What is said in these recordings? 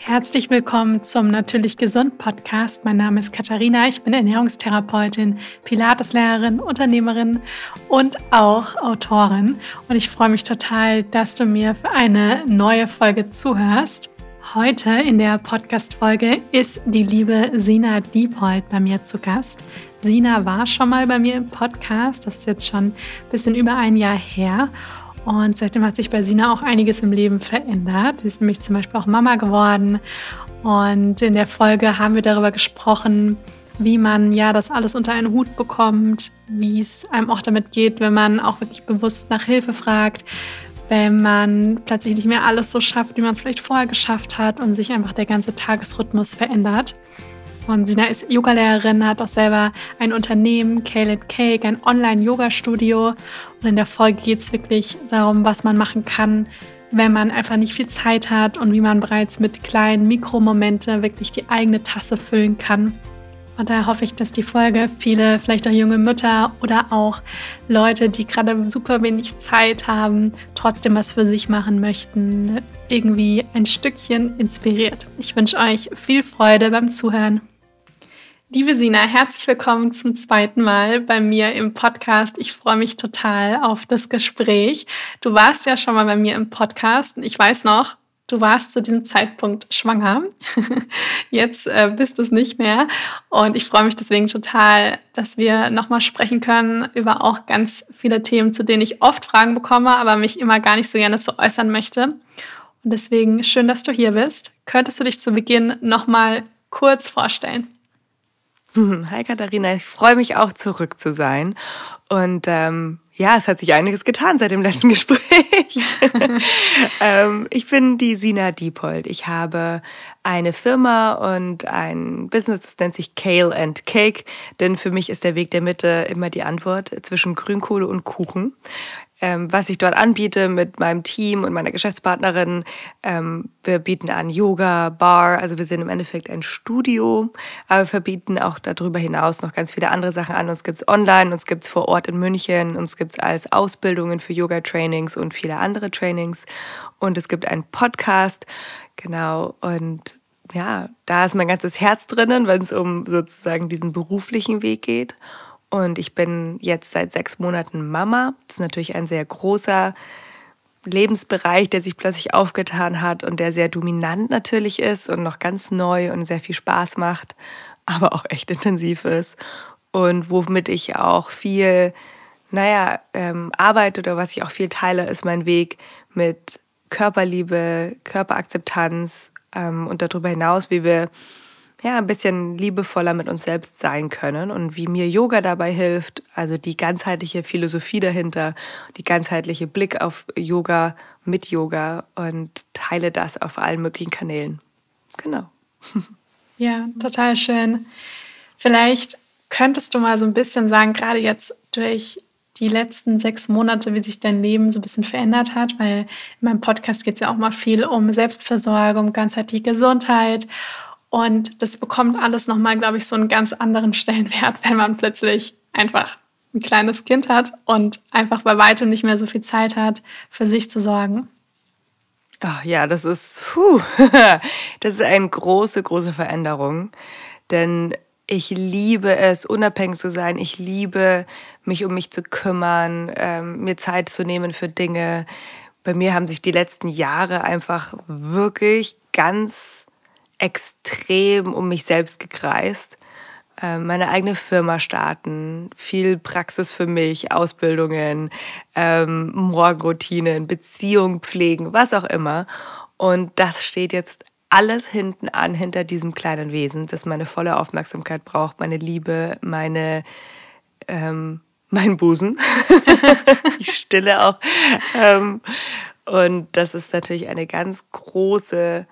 Herzlich willkommen zum Natürlich Gesund Podcast. Mein Name ist Katharina, ich bin Ernährungstherapeutin, Pilateslehrerin, Unternehmerin und auch Autorin. Und ich freue mich total, dass du mir für eine neue Folge zuhörst. Heute in der Podcast-Folge ist die liebe Sina Diepold bei mir zu Gast. Sina war schon mal bei mir im Podcast, das ist jetzt schon ein bisschen über ein Jahr her. Und seitdem hat sich bei Sina auch einiges im Leben verändert. Sie ist nämlich zum Beispiel auch Mama geworden. Und in der Folge haben wir darüber gesprochen, wie man ja das alles unter einen Hut bekommt, wie es einem auch damit geht, wenn man auch wirklich bewusst nach Hilfe fragt, wenn man plötzlich nicht mehr alles so schafft, wie man es vielleicht vorher geschafft hat und sich einfach der ganze Tagesrhythmus verändert. Und Sina ist Yogalehrerin, hat auch selber ein Unternehmen, Kaylet Cake, ein Online-Yoga-Studio. Und in der Folge geht es wirklich darum, was man machen kann, wenn man einfach nicht viel Zeit hat und wie man bereits mit kleinen Mikromomente wirklich die eigene Tasse füllen kann. Und da hoffe ich, dass die Folge viele, vielleicht auch junge Mütter oder auch Leute, die gerade super wenig Zeit haben, trotzdem was für sich machen möchten, irgendwie ein Stückchen inspiriert. Ich wünsche euch viel Freude beim Zuhören. Liebe Sina, herzlich willkommen zum zweiten Mal bei mir im Podcast. Ich freue mich total auf das Gespräch. Du warst ja schon mal bei mir im Podcast. Ich weiß noch, du warst zu diesem Zeitpunkt schwanger. Jetzt äh, bist du es nicht mehr. Und ich freue mich deswegen total, dass wir nochmal sprechen können über auch ganz viele Themen, zu denen ich oft Fragen bekomme, aber mich immer gar nicht so gerne so äußern möchte. Und deswegen schön, dass du hier bist. Könntest du dich zu Beginn nochmal kurz vorstellen? Hi Katharina, ich freue mich auch zurück zu sein. Und ähm, ja, es hat sich einiges getan seit dem letzten Gespräch. ähm, ich bin die Sina Diepold. Ich habe eine Firma und ein Business, das nennt sich Kale and Cake, denn für mich ist der Weg der Mitte immer die Antwort zwischen Grünkohle und Kuchen ähm, was ich dort anbiete mit meinem Team und meiner Geschäftspartnerin. Ähm, wir bieten an Yoga, Bar, also wir sind im Endeffekt ein Studio, aber wir verbieten auch darüber hinaus noch ganz viele andere Sachen an. Uns gibt es online, uns gibt es vor Ort in München, uns gibt es als Ausbildungen für Yoga-Trainings und viele andere Trainings. Und es gibt einen Podcast, genau, und ja, da ist mein ganzes Herz drinnen, wenn es um sozusagen diesen beruflichen Weg geht. Und ich bin jetzt seit sechs Monaten Mama. Das ist natürlich ein sehr großer Lebensbereich, der sich plötzlich aufgetan hat und der sehr dominant natürlich ist und noch ganz neu und sehr viel Spaß macht, aber auch echt intensiv ist. Und womit ich auch viel, naja, ähm, arbeite oder was ich auch viel teile, ist mein Weg mit Körperliebe, Körperakzeptanz ähm, und darüber hinaus, wie wir ja, ein bisschen liebevoller mit uns selbst sein können und wie mir Yoga dabei hilft, also die ganzheitliche Philosophie dahinter, die ganzheitliche Blick auf Yoga mit Yoga und teile das auf allen möglichen Kanälen. Genau. Ja, total schön. Vielleicht könntest du mal so ein bisschen sagen, gerade jetzt durch die letzten sechs Monate, wie sich dein Leben so ein bisschen verändert hat, weil in meinem Podcast geht es ja auch mal viel um Selbstversorgung, ganzheitliche Gesundheit und das bekommt alles nochmal, glaube ich, so einen ganz anderen Stellenwert, wenn man plötzlich einfach ein kleines Kind hat und einfach bei weitem nicht mehr so viel Zeit hat, für sich zu sorgen. Oh, ja, das ist, puh, das ist eine große, große Veränderung. Denn ich liebe es, unabhängig zu sein. Ich liebe, mich um mich zu kümmern, ähm, mir Zeit zu nehmen für Dinge. Bei mir haben sich die letzten Jahre einfach wirklich ganz extrem um mich selbst gekreist. Ähm, meine eigene Firma starten, viel Praxis für mich, Ausbildungen, ähm, Morgenroutinen, Beziehung pflegen, was auch immer. Und das steht jetzt alles hinten an, hinter diesem kleinen Wesen, das meine volle Aufmerksamkeit braucht, meine Liebe, meine, ähm, mein Busen. ich stille auch. Ähm, und das ist natürlich eine ganz große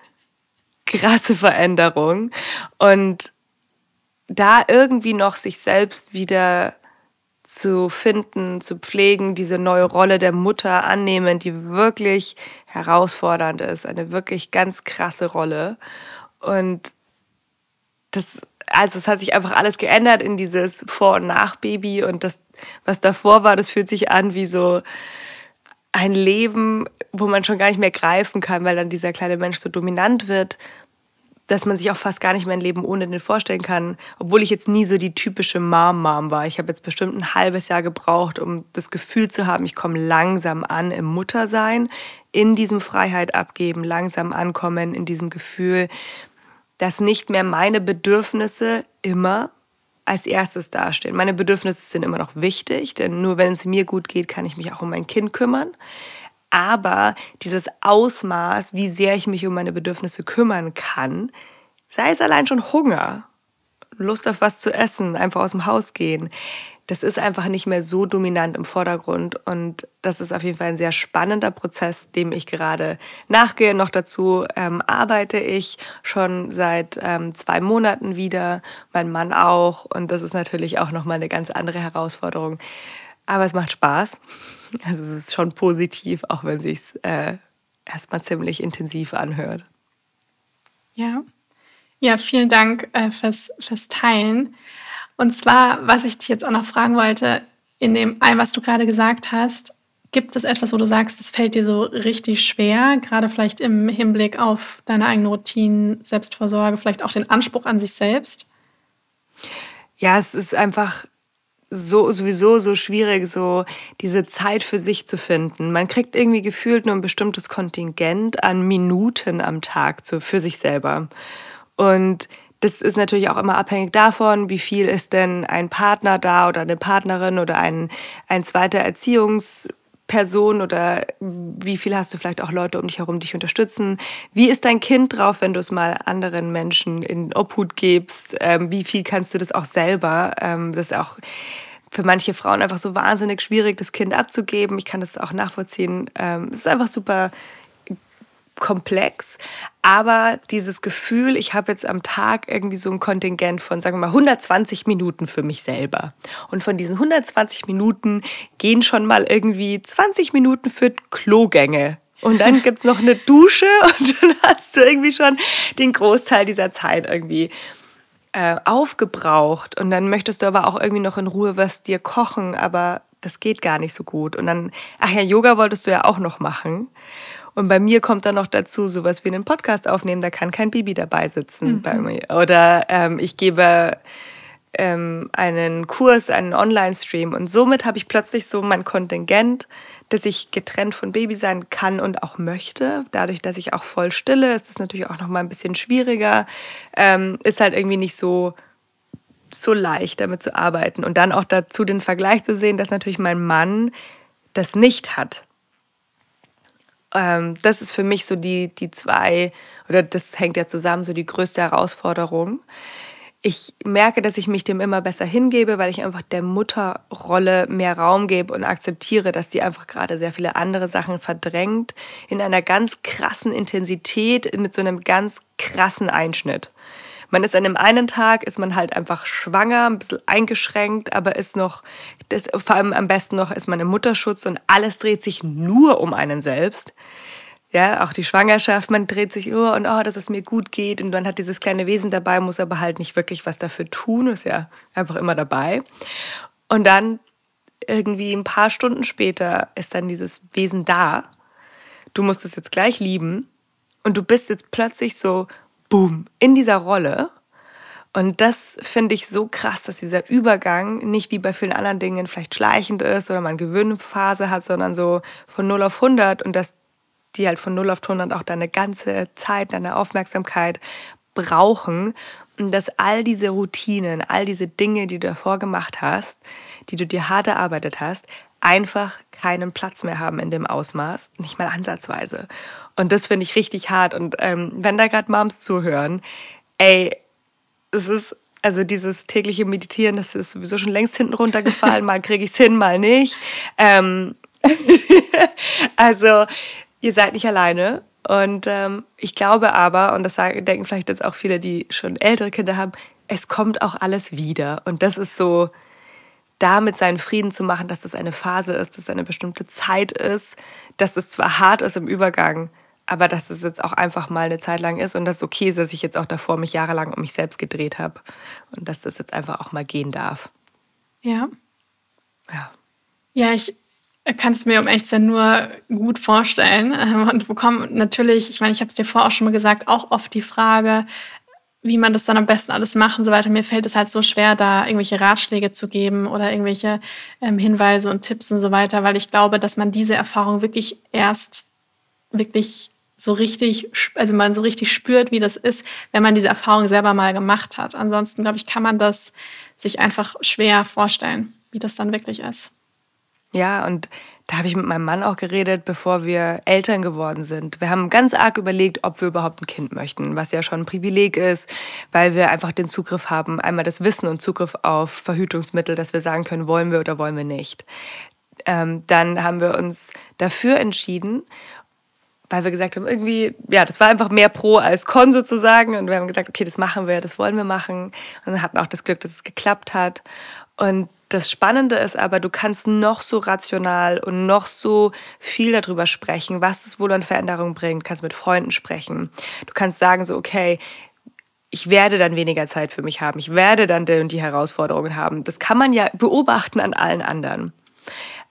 krasse Veränderung. Und da irgendwie noch sich selbst wieder zu finden, zu pflegen, diese neue Rolle der Mutter annehmen, die wirklich herausfordernd ist, eine wirklich ganz krasse Rolle. Und das, also es hat sich einfach alles geändert in dieses Vor- und Nach-Baby und das, was davor war, das fühlt sich an wie so ein Leben, wo man schon gar nicht mehr greifen kann, weil dann dieser kleine Mensch so dominant wird dass man sich auch fast gar nicht mehr ein Leben ohne den vorstellen kann, obwohl ich jetzt nie so die typische Mom-Mom war. Ich habe jetzt bestimmt ein halbes Jahr gebraucht, um das Gefühl zu haben, ich komme langsam an im Muttersein, in diesem Freiheit abgeben, langsam ankommen, in diesem Gefühl, dass nicht mehr meine Bedürfnisse immer als erstes dastehen. Meine Bedürfnisse sind immer noch wichtig, denn nur wenn es mir gut geht, kann ich mich auch um mein Kind kümmern. Aber dieses Ausmaß, wie sehr ich mich um meine Bedürfnisse kümmern kann, sei es allein schon Hunger, Lust auf was zu essen, einfach aus dem Haus gehen, das ist einfach nicht mehr so dominant im Vordergrund. Und das ist auf jeden Fall ein sehr spannender Prozess, dem ich gerade nachgehe. Noch dazu ähm, arbeite ich schon seit ähm, zwei Monaten wieder, mein Mann auch. Und das ist natürlich auch nochmal eine ganz andere Herausforderung. Aber es macht Spaß. Also es ist schon positiv, auch wenn es sich äh, erstmal ziemlich intensiv anhört. Ja. Ja, vielen Dank äh, fürs, fürs Teilen. Und zwar, was ich dich jetzt auch noch fragen wollte, in dem allem, was du gerade gesagt hast, gibt es etwas, wo du sagst, das fällt dir so richtig schwer, gerade vielleicht im Hinblick auf deine eigene Routine, Selbstversorge, vielleicht auch den Anspruch an sich selbst? Ja, es ist einfach so sowieso so schwierig, so diese Zeit für sich zu finden. Man kriegt irgendwie gefühlt nur ein bestimmtes Kontingent an Minuten am Tag zu, für sich selber. Und das ist natürlich auch immer abhängig davon, wie viel ist denn ein Partner da oder eine Partnerin oder ein, ein zweiter Erziehungsperson oder wie viel hast du vielleicht auch Leute um dich herum, die dich unterstützen? Wie ist dein Kind drauf, wenn du es mal anderen Menschen in Obhut gibst? Ähm, wie viel kannst du das auch selber? Ähm, das ist auch für manche Frauen einfach so wahnsinnig schwierig, das Kind abzugeben. Ich kann das auch nachvollziehen. Ähm, es ist einfach super komplex, aber dieses Gefühl, ich habe jetzt am Tag irgendwie so ein Kontingent von, sagen wir mal, 120 Minuten für mich selber. Und von diesen 120 Minuten gehen schon mal irgendwie 20 Minuten für Klogänge. Und dann gibt es noch eine Dusche und dann hast du irgendwie schon den Großteil dieser Zeit irgendwie äh, aufgebraucht. Und dann möchtest du aber auch irgendwie noch in Ruhe was dir kochen, aber das geht gar nicht so gut. Und dann, ach ja, Yoga wolltest du ja auch noch machen. Und bei mir kommt dann noch dazu, sowas wie einen Podcast aufnehmen, da kann kein Baby dabei sitzen mhm. bei mir. Oder ähm, ich gebe ähm, einen Kurs, einen Online-Stream. Und somit habe ich plötzlich so mein Kontingent, dass ich getrennt von Baby sein kann und auch möchte. Dadurch, dass ich auch voll stille, ist es natürlich auch noch mal ein bisschen schwieriger. Ähm, ist halt irgendwie nicht so so leicht damit zu arbeiten und dann auch dazu den Vergleich zu sehen, dass natürlich mein Mann das nicht hat ähm, das ist für mich so die, die zwei, oder das hängt ja zusammen, so die größte Herausforderung. Ich merke, dass ich mich dem immer besser hingebe, weil ich einfach der Mutterrolle mehr Raum gebe und akzeptiere, dass die einfach gerade sehr viele andere Sachen verdrängt, in einer ganz krassen Intensität, mit so einem ganz krassen Einschnitt. Man ist an dem einen Tag, ist man halt einfach schwanger, ein bisschen eingeschränkt, aber ist noch, das, vor allem am besten noch ist man im Mutterschutz und alles dreht sich nur um einen selbst. Ja, auch die Schwangerschaft, man dreht sich nur und oh, dass es mir gut geht und man hat dieses kleine Wesen dabei, muss aber halt nicht wirklich was dafür tun, ist ja einfach immer dabei. Und dann irgendwie ein paar Stunden später ist dann dieses Wesen da. Du musst es jetzt gleich lieben und du bist jetzt plötzlich so boom, in dieser Rolle. Und das finde ich so krass, dass dieser Übergang nicht wie bei vielen anderen Dingen vielleicht schleichend ist oder man Gewöhnphase hat, sondern so von 0 auf 100 und dass die halt von 0 auf 100 auch deine ganze Zeit, deine Aufmerksamkeit brauchen und dass all diese Routinen, all diese Dinge, die du davor gemacht hast, die du dir hart erarbeitet hast, einfach keinen Platz mehr haben in dem Ausmaß, nicht mal ansatzweise. Und das finde ich richtig hart. Und ähm, wenn da gerade Moms zuhören, ey, es ist, also dieses tägliche Meditieren, das ist sowieso schon längst hinten runtergefallen. mal kriege ich es hin, mal nicht. Ähm, also, ihr seid nicht alleine. Und ähm, ich glaube aber, und das sagen, denken vielleicht jetzt auch viele, die schon ältere Kinder haben, es kommt auch alles wieder. Und das ist so, damit seinen Frieden zu machen, dass das eine Phase ist, dass es eine bestimmte Zeit ist, dass es zwar hart ist im Übergang, aber dass es jetzt auch einfach mal eine Zeit lang ist und dass es okay ist, dass ich jetzt auch davor mich jahrelang um mich selbst gedreht habe und dass das jetzt einfach auch mal gehen darf. Ja. Ja. Ja, ich kann es mir um echt sein nur gut vorstellen ähm, und bekomme natürlich, ich meine, ich habe es dir vorher auch schon mal gesagt, auch oft die Frage, wie man das dann am besten alles macht und so weiter. Mir fällt es halt so schwer, da irgendwelche Ratschläge zu geben oder irgendwelche ähm, Hinweise und Tipps und so weiter, weil ich glaube, dass man diese Erfahrung wirklich erst wirklich so richtig, also man so richtig spürt, wie das ist, wenn man diese Erfahrung selber mal gemacht hat. Ansonsten, glaube ich, kann man das sich einfach schwer vorstellen, wie das dann wirklich ist. Ja, und da habe ich mit meinem Mann auch geredet, bevor wir Eltern geworden sind. Wir haben ganz arg überlegt, ob wir überhaupt ein Kind möchten, was ja schon ein Privileg ist, weil wir einfach den Zugriff haben, einmal das Wissen und Zugriff auf Verhütungsmittel, dass wir sagen können, wollen wir oder wollen wir nicht. Ähm, dann haben wir uns dafür entschieden weil wir gesagt haben, irgendwie, ja, das war einfach mehr Pro als Con sozusagen. Und wir haben gesagt, okay, das machen wir, das wollen wir machen. Und dann hatten auch das Glück, dass es geklappt hat. Und das Spannende ist aber, du kannst noch so rational und noch so viel darüber sprechen, was es wohl an Veränderungen bringt. Du kannst mit Freunden sprechen. Du kannst sagen so, okay, ich werde dann weniger Zeit für mich haben. Ich werde dann die, die Herausforderungen haben. Das kann man ja beobachten an allen anderen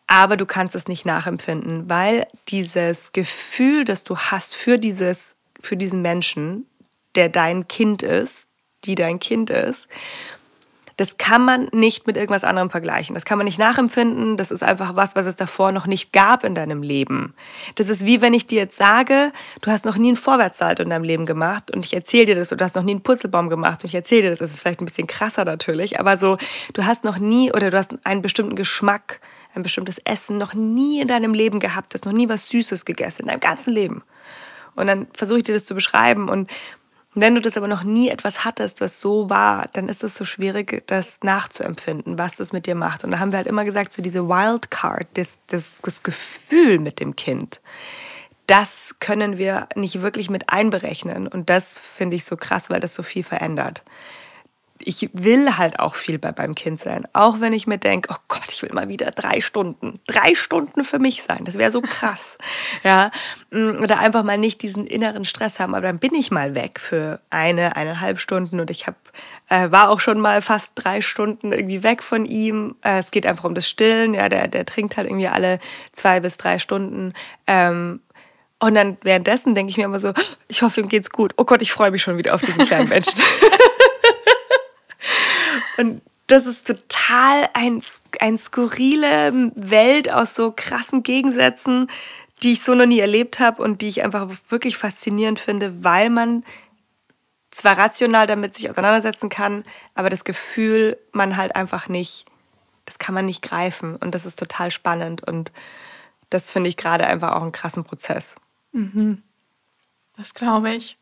aber du kannst es nicht nachempfinden, weil dieses Gefühl, das du hast für dieses, für diesen Menschen, der dein Kind ist, die dein Kind ist, das kann man nicht mit irgendwas anderem vergleichen. Das kann man nicht nachempfinden. Das ist einfach was, was es davor noch nicht gab in deinem Leben. Das ist wie wenn ich dir jetzt sage, du hast noch nie einen Vorwärtssalto in deinem Leben gemacht und ich erzähle dir das oder du hast noch nie einen Purzelbaum gemacht und ich erzähle dir das. Das ist vielleicht ein bisschen krasser natürlich, aber so, du hast noch nie oder du hast einen bestimmten Geschmack ein bestimmtes Essen noch nie in deinem Leben gehabt hast, noch nie was Süßes gegessen, in deinem ganzen Leben. Und dann versuche ich dir das zu beschreiben. Und wenn du das aber noch nie etwas hattest, was so war, dann ist es so schwierig, das nachzuempfinden, was das mit dir macht. Und da haben wir halt immer gesagt, so diese Wildcard, das, das, das Gefühl mit dem Kind, das können wir nicht wirklich mit einberechnen. Und das finde ich so krass, weil das so viel verändert ich will halt auch viel bei beim Kind sein. Auch wenn ich mir denke, oh Gott, ich will mal wieder drei Stunden, drei Stunden für mich sein. Das wäre so krass. ja. Mm, oder einfach mal nicht diesen inneren Stress haben. Aber dann bin ich mal weg für eine, eineinhalb Stunden und ich hab, äh, war auch schon mal fast drei Stunden irgendwie weg von ihm. Äh, es geht einfach um das Stillen. Ja, der, der trinkt halt irgendwie alle zwei bis drei Stunden. Ähm, und dann währenddessen denke ich mir immer so, ich hoffe, ihm geht's gut. Oh Gott, ich freue mich schon wieder auf diesen kleinen Menschen. Und das ist total ein, ein skurrile Welt aus so krassen Gegensätzen, die ich so noch nie erlebt habe und die ich einfach wirklich faszinierend finde, weil man zwar rational damit sich auseinandersetzen kann, aber das Gefühl man halt einfach nicht, das kann man nicht greifen und das ist total spannend und das finde ich gerade einfach auch einen krassen Prozess. Mhm. Das glaube ich.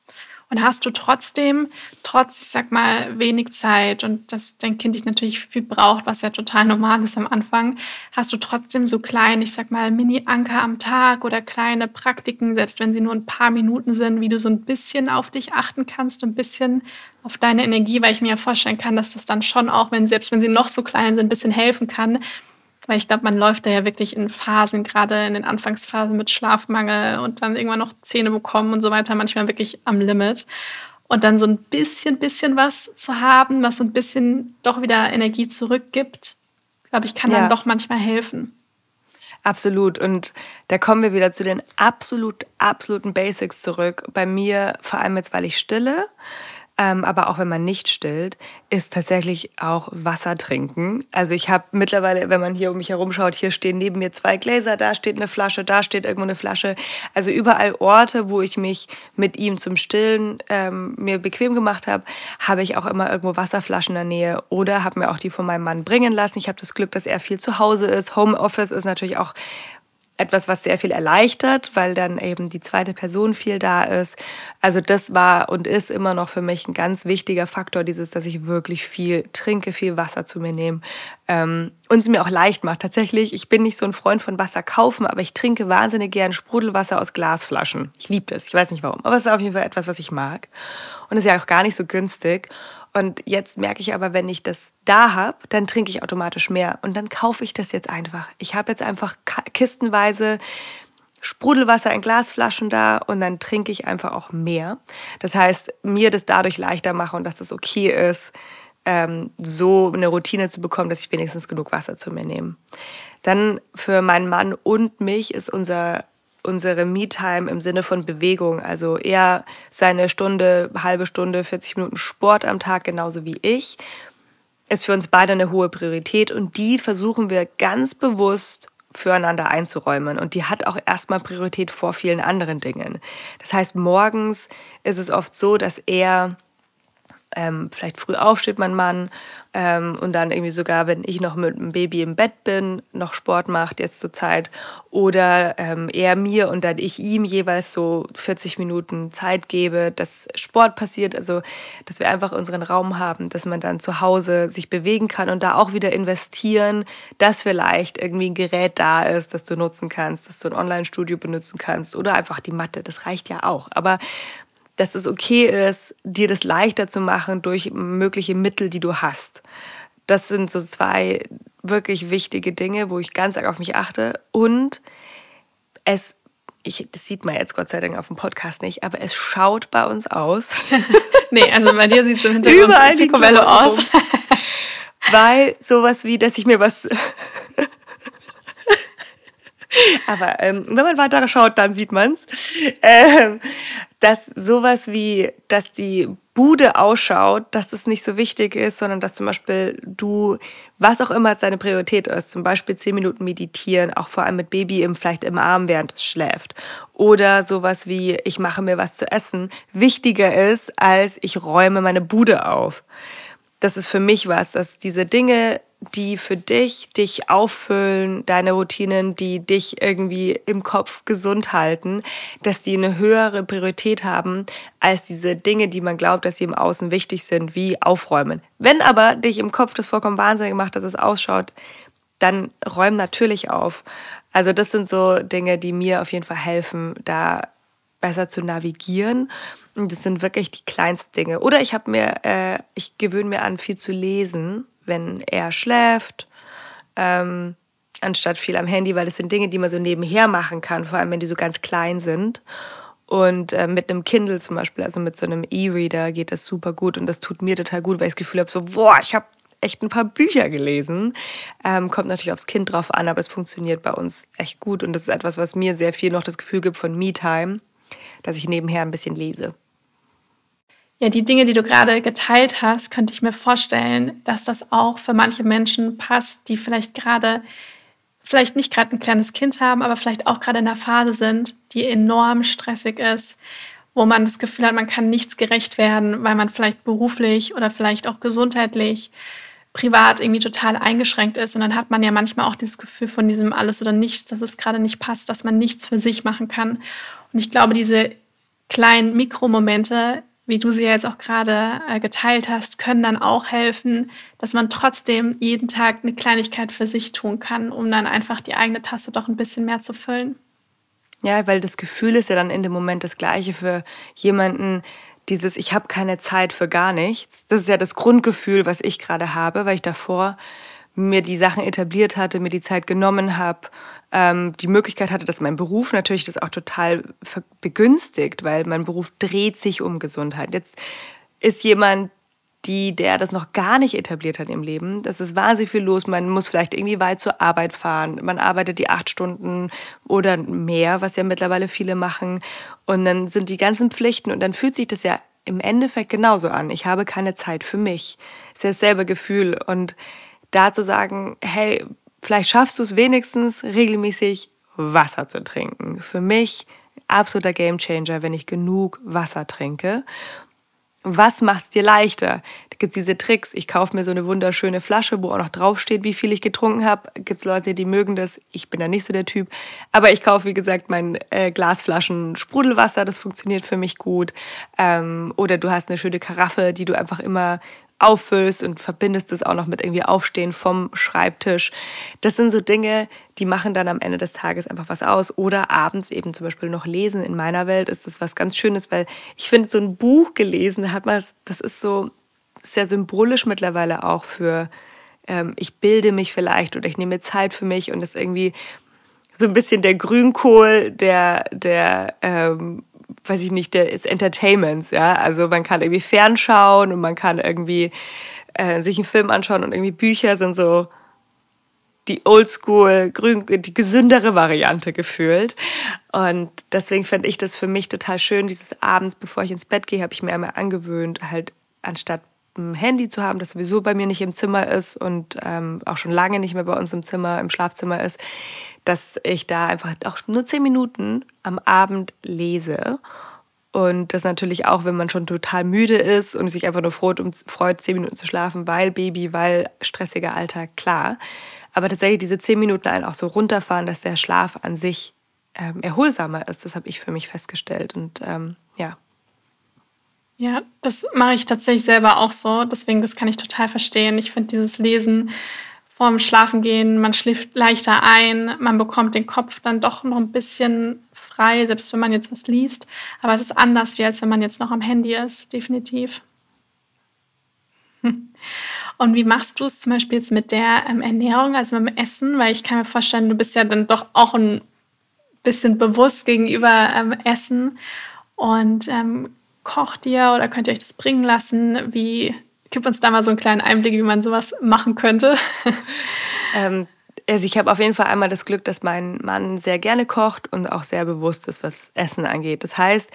Und hast du trotzdem, trotz, ich sag mal, wenig Zeit und dass dein Kind dich natürlich viel braucht, was ja total normal ist am Anfang, hast du trotzdem so kleine, ich sag mal, Mini-Anker am Tag oder kleine Praktiken, selbst wenn sie nur ein paar Minuten sind, wie du so ein bisschen auf dich achten kannst, ein bisschen auf deine Energie, weil ich mir ja vorstellen kann, dass das dann schon auch, wenn selbst wenn sie noch so klein sind, ein bisschen helfen kann, weil ich glaube, man läuft da ja wirklich in Phasen, gerade in den Anfangsphasen mit Schlafmangel und dann irgendwann noch Zähne bekommen und so weiter, manchmal wirklich am Limit. Und dann so ein bisschen, bisschen was zu haben, was so ein bisschen doch wieder Energie zurückgibt, glaube ich, kann ja. dann doch manchmal helfen. Absolut. Und da kommen wir wieder zu den absolut, absoluten Basics zurück. Bei mir, vor allem jetzt, weil ich stille, ähm, aber auch wenn man nicht stillt, ist tatsächlich auch Wasser trinken. Also ich habe mittlerweile, wenn man hier um mich herum schaut, hier stehen neben mir zwei Gläser, da steht eine Flasche, da steht irgendwo eine Flasche. Also überall Orte, wo ich mich mit ihm zum Stillen ähm, mir bequem gemacht habe, habe ich auch immer irgendwo Wasserflaschen in der Nähe oder habe mir auch die von meinem Mann bringen lassen. Ich habe das Glück, dass er viel zu Hause ist. Homeoffice ist natürlich auch etwas, was sehr viel erleichtert, weil dann eben die zweite Person viel da ist. Also das war und ist immer noch für mich ein ganz wichtiger Faktor, dieses, dass ich wirklich viel trinke, viel Wasser zu mir nehme ähm, und es mir auch leicht macht. Tatsächlich, ich bin nicht so ein Freund von Wasser kaufen, aber ich trinke wahnsinnig gern Sprudelwasser aus Glasflaschen. Ich liebe das, ich weiß nicht warum, aber es ist auf jeden Fall etwas, was ich mag und ist ja auch gar nicht so günstig. Und jetzt merke ich aber, wenn ich das da habe, dann trinke ich automatisch mehr. Und dann kaufe ich das jetzt einfach. Ich habe jetzt einfach kistenweise Sprudelwasser in Glasflaschen da und dann trinke ich einfach auch mehr. Das heißt, mir das dadurch leichter mache und dass das okay ist, ähm, so eine Routine zu bekommen, dass ich wenigstens genug Wasser zu mir nehme. Dann für meinen Mann und mich ist unser unsere Me-Time im Sinne von Bewegung. Also er seine Stunde, halbe Stunde, 40 Minuten Sport am Tag, genauso wie ich, ist für uns beide eine hohe Priorität und die versuchen wir ganz bewusst füreinander einzuräumen. Und die hat auch erstmal Priorität vor vielen anderen Dingen. Das heißt, morgens ist es oft so, dass er ähm, vielleicht früh aufsteht, mein Mann, ähm, und dann irgendwie sogar, wenn ich noch mit dem Baby im Bett bin, noch Sport macht jetzt zur Zeit. Oder ähm, er mir und dann ich ihm jeweils so 40 Minuten Zeit gebe, dass Sport passiert. Also, dass wir einfach unseren Raum haben, dass man dann zu Hause sich bewegen kann und da auch wieder investieren, dass vielleicht irgendwie ein Gerät da ist, das du nutzen kannst, dass du ein Online-Studio benutzen kannst oder einfach die Matte. Das reicht ja auch. Aber dass es okay ist, dir das leichter zu machen durch mögliche Mittel, die du hast. Das sind so zwei wirklich wichtige Dinge, wo ich ganz arg auf mich achte. Und es, ich, das sieht man jetzt Gott sei Dank auf dem Podcast nicht, aber es schaut bei uns aus. nee, also bei dir sieht es im Hintergrund Überall Picobello aus. Weil sowas wie, dass ich mir was aber ähm, wenn man weiter schaut, dann sieht man es. Ähm, dass sowas wie, dass die Bude ausschaut, dass das nicht so wichtig ist, sondern dass zum Beispiel du, was auch immer deine Priorität ist, zum Beispiel zehn Minuten meditieren, auch vor allem mit Baby im, vielleicht im Arm, während es schläft. Oder sowas wie, ich mache mir was zu essen, wichtiger ist, als ich räume meine Bude auf. Das ist für mich was, dass diese Dinge die für dich dich auffüllen, deine Routinen, die dich irgendwie im Kopf gesund halten, dass die eine höhere Priorität haben als diese Dinge, die man glaubt, dass sie im Außen wichtig sind, wie aufräumen. Wenn aber dich im Kopf das vollkommen wahnsinnig macht, dass es ausschaut, dann räum natürlich auf. Also das sind so Dinge, die mir auf jeden Fall helfen, da besser zu navigieren. Und das sind wirklich die kleinsten Dinge. Oder ich habe mir, äh, ich gewöhne mir an, viel zu lesen wenn er schläft, ähm, anstatt viel am Handy, weil das sind Dinge, die man so nebenher machen kann, vor allem wenn die so ganz klein sind. Und äh, mit einem Kindle zum Beispiel, also mit so einem E-Reader, geht das super gut und das tut mir total gut, weil ich das Gefühl habe, so, boah, ich habe echt ein paar Bücher gelesen. Ähm, kommt natürlich aufs Kind drauf an, aber es funktioniert bei uns echt gut und das ist etwas, was mir sehr viel noch das Gefühl gibt von Me-Time, dass ich nebenher ein bisschen lese. Ja, die Dinge, die du gerade geteilt hast, könnte ich mir vorstellen, dass das auch für manche Menschen passt, die vielleicht gerade, vielleicht nicht gerade ein kleines Kind haben, aber vielleicht auch gerade in einer Phase sind, die enorm stressig ist, wo man das Gefühl hat, man kann nichts gerecht werden, weil man vielleicht beruflich oder vielleicht auch gesundheitlich, privat irgendwie total eingeschränkt ist. Und dann hat man ja manchmal auch dieses Gefühl von diesem alles oder nichts, dass es gerade nicht passt, dass man nichts für sich machen kann. Und ich glaube, diese kleinen Mikromomente, wie du sie jetzt auch gerade äh, geteilt hast, können dann auch helfen, dass man trotzdem jeden Tag eine Kleinigkeit für sich tun kann, um dann einfach die eigene Tasse doch ein bisschen mehr zu füllen. Ja, weil das Gefühl ist ja dann in dem Moment das gleiche für jemanden, dieses Ich habe keine Zeit für gar nichts. Das ist ja das Grundgefühl, was ich gerade habe, weil ich davor mir die Sachen etabliert hatte, mir die Zeit genommen habe ähm, die Möglichkeit hatte, dass mein Beruf natürlich das auch total begünstigt, weil mein Beruf dreht sich um Gesundheit. Jetzt ist jemand, die, der das noch gar nicht etabliert hat im Leben. Das ist wahnsinnig viel los. Man muss vielleicht irgendwie weit zur Arbeit fahren. Man arbeitet die acht Stunden oder mehr, was ja mittlerweile viele machen. Und dann sind die ganzen Pflichten und dann fühlt sich das ja im Endeffekt genauso an. Ich habe keine Zeit für mich. Das ist ja dasselbe Gefühl. Und da zu sagen, hey, Vielleicht schaffst du es wenigstens regelmäßig Wasser zu trinken. Für mich absoluter Gamechanger, wenn ich genug Wasser trinke. Was macht es dir leichter? Da gibt es diese Tricks. Ich kaufe mir so eine wunderschöne Flasche, wo auch noch draufsteht, wie viel ich getrunken habe. Gibt es Leute, die mögen das. Ich bin da nicht so der Typ. Aber ich kaufe, wie gesagt, mein äh, Glasflaschen Sprudelwasser. Das funktioniert für mich gut. Ähm, oder du hast eine schöne Karaffe, die du einfach immer auffüllst und verbindest es auch noch mit irgendwie Aufstehen vom Schreibtisch. Das sind so Dinge, die machen dann am Ende des Tages einfach was aus. Oder abends eben zum Beispiel noch lesen. In meiner Welt ist das was ganz Schönes, weil ich finde, so ein Buch gelesen hat man, das ist so sehr symbolisch mittlerweile auch für, ähm, ich bilde mich vielleicht oder ich nehme Zeit für mich und das irgendwie so ein bisschen der Grünkohl der, der ähm, weiß ich nicht, des Entertainments, ja. Also man kann irgendwie fernschauen und man kann irgendwie äh, sich einen Film anschauen und irgendwie Bücher sind so die Oldschool, grün, die gesündere Variante gefühlt. Und deswegen fand ich das für mich total schön, dieses Abends, bevor ich ins Bett gehe, habe ich mir einmal angewöhnt, halt anstatt ein Handy zu haben, das sowieso bei mir nicht im Zimmer ist und ähm, auch schon lange nicht mehr bei uns im Zimmer, im Schlafzimmer ist, dass ich da einfach auch nur zehn Minuten am Abend lese. Und das natürlich auch, wenn man schon total müde ist und sich einfach nur freut, um, freut, zehn Minuten zu schlafen, weil Baby, weil stressiger Alltag, klar. Aber tatsächlich diese zehn Minuten einen auch so runterfahren, dass der Schlaf an sich ähm, erholsamer ist, das habe ich für mich festgestellt. Und ähm, ja. Ja, das mache ich tatsächlich selber auch so. Deswegen, das kann ich total verstehen. Ich finde dieses Lesen vorm Schlafengehen, man schläft leichter ein, man bekommt den Kopf dann doch noch ein bisschen frei, selbst wenn man jetzt was liest. Aber es ist anders, wie als wenn man jetzt noch am Handy ist, definitiv. Und wie machst du es zum Beispiel jetzt mit der ähm, Ernährung, also mit dem Essen? Weil ich kann mir vorstellen, du bist ja dann doch auch ein bisschen bewusst gegenüber ähm, Essen und ähm, kocht ihr oder könnt ihr euch das bringen lassen? Wie gib uns da mal so einen kleinen Einblick, wie man sowas machen könnte? ähm, also ich habe auf jeden Fall einmal das Glück, dass mein Mann sehr gerne kocht und auch sehr bewusst ist, was Essen angeht. Das heißt,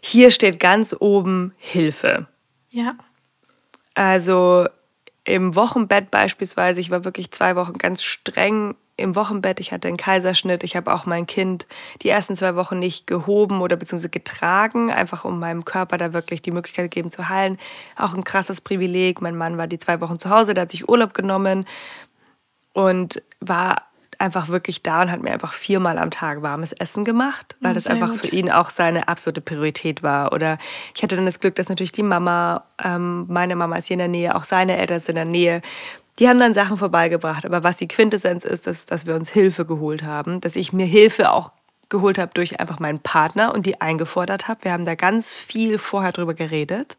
hier steht ganz oben Hilfe. Ja. Also im Wochenbett beispielsweise, ich war wirklich zwei Wochen ganz streng im Wochenbett. Ich hatte einen Kaiserschnitt. Ich habe auch mein Kind die ersten zwei Wochen nicht gehoben oder beziehungsweise getragen, einfach um meinem Körper da wirklich die Möglichkeit gegeben zu heilen. Auch ein krasses Privileg. Mein Mann war die zwei Wochen zu Hause, der hat sich Urlaub genommen und war einfach wirklich da und hat mir einfach viermal am Tag warmes Essen gemacht, weil das einfach gut. für ihn auch seine absolute Priorität war. Oder ich hatte dann das Glück, dass natürlich die Mama, ähm, meine Mama ist hier in der Nähe, auch seine Eltern sind in der Nähe. Die haben dann Sachen vorbeigebracht. Aber was die Quintessenz ist, ist, dass wir uns Hilfe geholt haben, dass ich mir Hilfe auch geholt habe durch einfach meinen Partner und die eingefordert habe. Wir haben da ganz viel vorher drüber geredet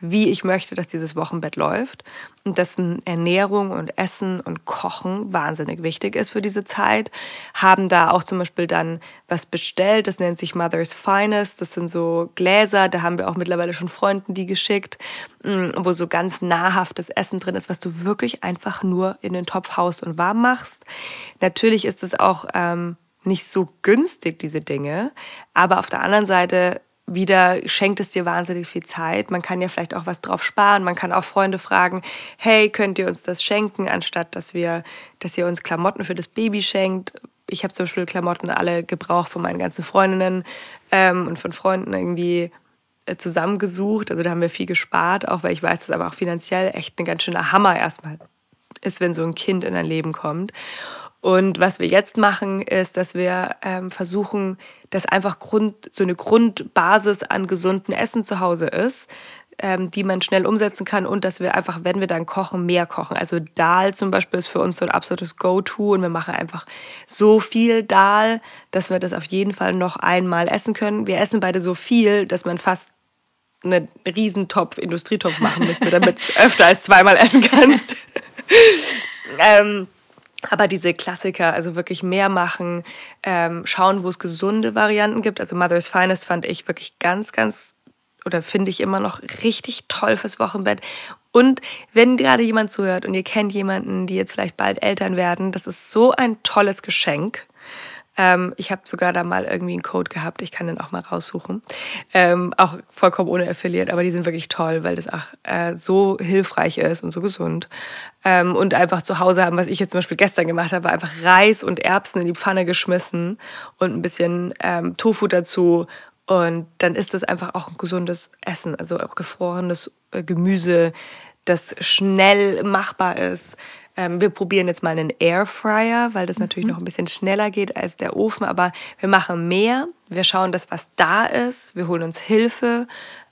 wie ich möchte, dass dieses Wochenbett läuft und dass Ernährung und Essen und Kochen wahnsinnig wichtig ist für diese Zeit. Haben da auch zum Beispiel dann was bestellt, das nennt sich Mother's Finest. Das sind so Gläser, da haben wir auch mittlerweile schon Freunden die geschickt, mm, wo so ganz nahrhaftes Essen drin ist, was du wirklich einfach nur in den Topf haust und warm machst. Natürlich ist es auch ähm, nicht so günstig, diese Dinge, aber auf der anderen Seite wieder schenkt es dir wahnsinnig viel Zeit. Man kann ja vielleicht auch was drauf sparen. Man kann auch Freunde fragen, hey, könnt ihr uns das schenken, anstatt dass wir, dass ihr uns Klamotten für das Baby schenkt. Ich habe zum Beispiel Klamotten alle gebraucht von meinen ganzen Freundinnen ähm, und von Freunden irgendwie äh, zusammengesucht. Also da haben wir viel gespart, auch weil ich weiß, dass aber auch finanziell echt ein ganz schöner Hammer erstmal ist, wenn so ein Kind in dein Leben kommt. Und was wir jetzt machen, ist, dass wir ähm, versuchen, dass einfach Grund, so eine Grundbasis an gesunden Essen zu Hause ist, ähm, die man schnell umsetzen kann und dass wir einfach, wenn wir dann kochen, mehr kochen. Also Dahl zum Beispiel ist für uns so ein absolutes Go-To und wir machen einfach so viel Dahl, dass wir das auf jeden Fall noch einmal essen können. Wir essen beide so viel, dass man fast einen Riesentopf, Industrietopf machen müsste, damit es öfter als zweimal essen kannst. ähm, aber diese Klassiker, also wirklich mehr machen, ähm, schauen, wo es gesunde Varianten gibt. Also Mother's Finest fand ich wirklich ganz, ganz oder finde ich immer noch richtig toll fürs Wochenbett. Und wenn gerade jemand zuhört und ihr kennt jemanden, die jetzt vielleicht bald Eltern werden, das ist so ein tolles Geschenk. Ähm, ich habe sogar da mal irgendwie einen Code gehabt, ich kann den auch mal raussuchen. Ähm, auch vollkommen ohne Affiliate, aber die sind wirklich toll, weil das auch äh, so hilfreich ist und so gesund. Ähm, und einfach zu Hause haben, was ich jetzt zum Beispiel gestern gemacht habe, einfach Reis und Erbsen in die Pfanne geschmissen und ein bisschen ähm, Tofu dazu. Und dann ist das einfach auch ein gesundes Essen, also auch gefrorenes äh, Gemüse, das schnell machbar ist. Ähm, wir probieren jetzt mal einen Airfryer, weil das natürlich mhm. noch ein bisschen schneller geht als der Ofen. Aber wir machen mehr. Wir schauen, dass was da ist. Wir holen uns Hilfe.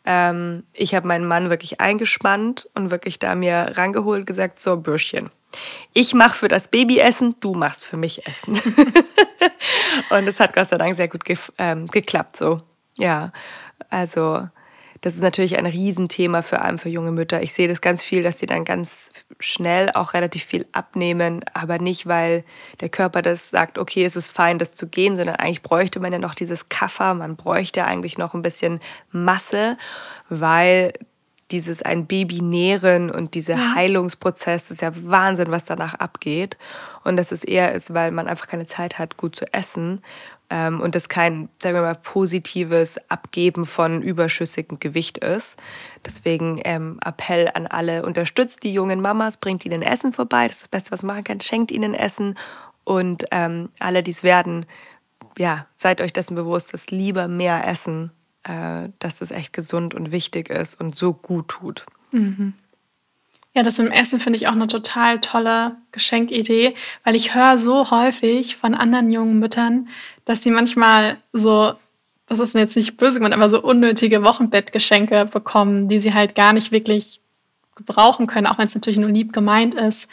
Ähm, ich habe meinen Mann wirklich eingespannt und wirklich da mir rangeholt, gesagt, so Bürschchen. Ich mache für das Baby Essen, du machst für mich Essen. und es hat Gott sei Dank sehr gut ge ähm, geklappt so. Ja, also das ist natürlich ein Riesenthema für allem für junge Mütter. Ich sehe das ganz viel, dass die dann ganz schnell auch relativ viel abnehmen, aber nicht, weil der Körper das sagt, okay, es ist fein, das zu gehen, sondern eigentlich bräuchte man ja noch dieses Kaffer, man bräuchte eigentlich noch ein bisschen Masse, weil dieses ein Baby nähren und dieser ja. Heilungsprozess, das ist ja Wahnsinn, was danach abgeht. Und dass es eher ist, weil man einfach keine Zeit hat, gut zu essen ähm, und das kein, sagen wir mal, positives Abgeben von überschüssigem Gewicht ist. Deswegen ähm, Appell an alle, unterstützt die jungen Mamas, bringt ihnen Essen vorbei, das ist das Beste, was man machen kann, schenkt ihnen Essen und ähm, alle, die es werden, ja, seid euch dessen bewusst, dass lieber mehr essen, äh, dass das echt gesund und wichtig ist und so gut tut. Mhm. Ja, das mit dem Essen finde ich auch eine total tolle Geschenkidee, weil ich höre so häufig von anderen jungen Müttern, dass sie manchmal so, das ist jetzt nicht böse gemeint, aber so unnötige Wochenbettgeschenke bekommen, die sie halt gar nicht wirklich gebrauchen können, auch wenn es natürlich nur lieb gemeint ist.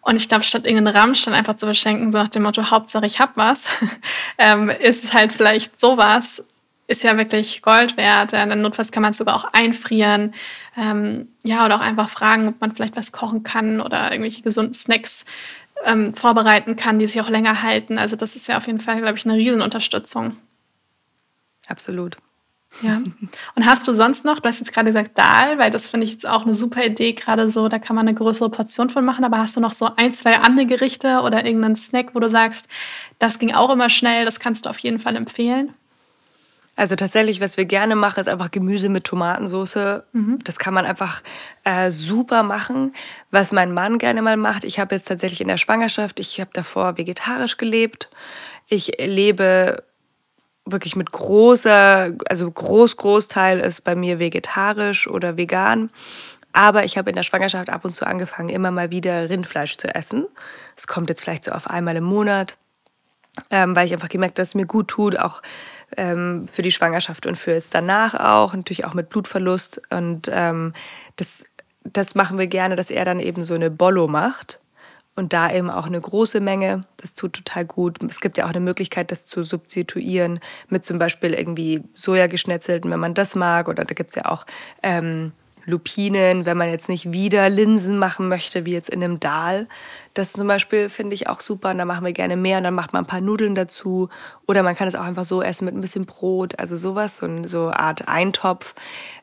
Und ich glaube, statt irgendeinen Rammstein einfach zu beschenken, so nach dem Motto, Hauptsache ich hab was, ähm, ist es halt vielleicht sowas, ist ja wirklich Gold wert. Ja, dann notfalls kann man es sogar auch einfrieren. Ähm, ja, oder auch einfach fragen, ob man vielleicht was kochen kann oder irgendwelche gesunden Snacks ähm, vorbereiten kann, die sich auch länger halten. Also das ist ja auf jeden Fall, glaube ich, eine Riesenunterstützung. Absolut. Ja. Und hast du sonst noch, du hast jetzt gerade gesagt Dahl, weil das finde ich jetzt auch eine super Idee, gerade so, da kann man eine größere Portion von machen, aber hast du noch so ein, zwei andere Gerichte oder irgendeinen Snack, wo du sagst, das ging auch immer schnell, das kannst du auf jeden Fall empfehlen? Also tatsächlich, was wir gerne machen, ist einfach Gemüse mit Tomatensauce. Mhm. Das kann man einfach äh, super machen. Was mein Mann gerne mal macht, ich habe jetzt tatsächlich in der Schwangerschaft, ich habe davor vegetarisch gelebt. Ich lebe wirklich mit großer, also groß, Großteil ist bei mir vegetarisch oder vegan. Aber ich habe in der Schwangerschaft ab und zu angefangen, immer mal wieder Rindfleisch zu essen. Es kommt jetzt vielleicht so auf einmal im Monat, ähm, weil ich einfach gemerkt habe, dass es mir gut tut, auch ähm, für die Schwangerschaft und für jetzt danach auch, natürlich auch mit Blutverlust. Und ähm, das, das machen wir gerne, dass er dann eben so eine Bollo macht und da eben auch eine große Menge. Das tut total gut. Es gibt ja auch eine Möglichkeit, das zu substituieren mit zum Beispiel irgendwie Sojageschnetzelten, wenn man das mag. Oder da gibt es ja auch ähm, Lupinen, wenn man jetzt nicht wieder Linsen machen möchte, wie jetzt in einem Dahl. Das zum Beispiel finde ich auch super und da machen wir gerne mehr und dann macht man ein paar Nudeln dazu. Oder man kann es auch einfach so essen mit ein bisschen Brot, also sowas, so, so eine Art Eintopf.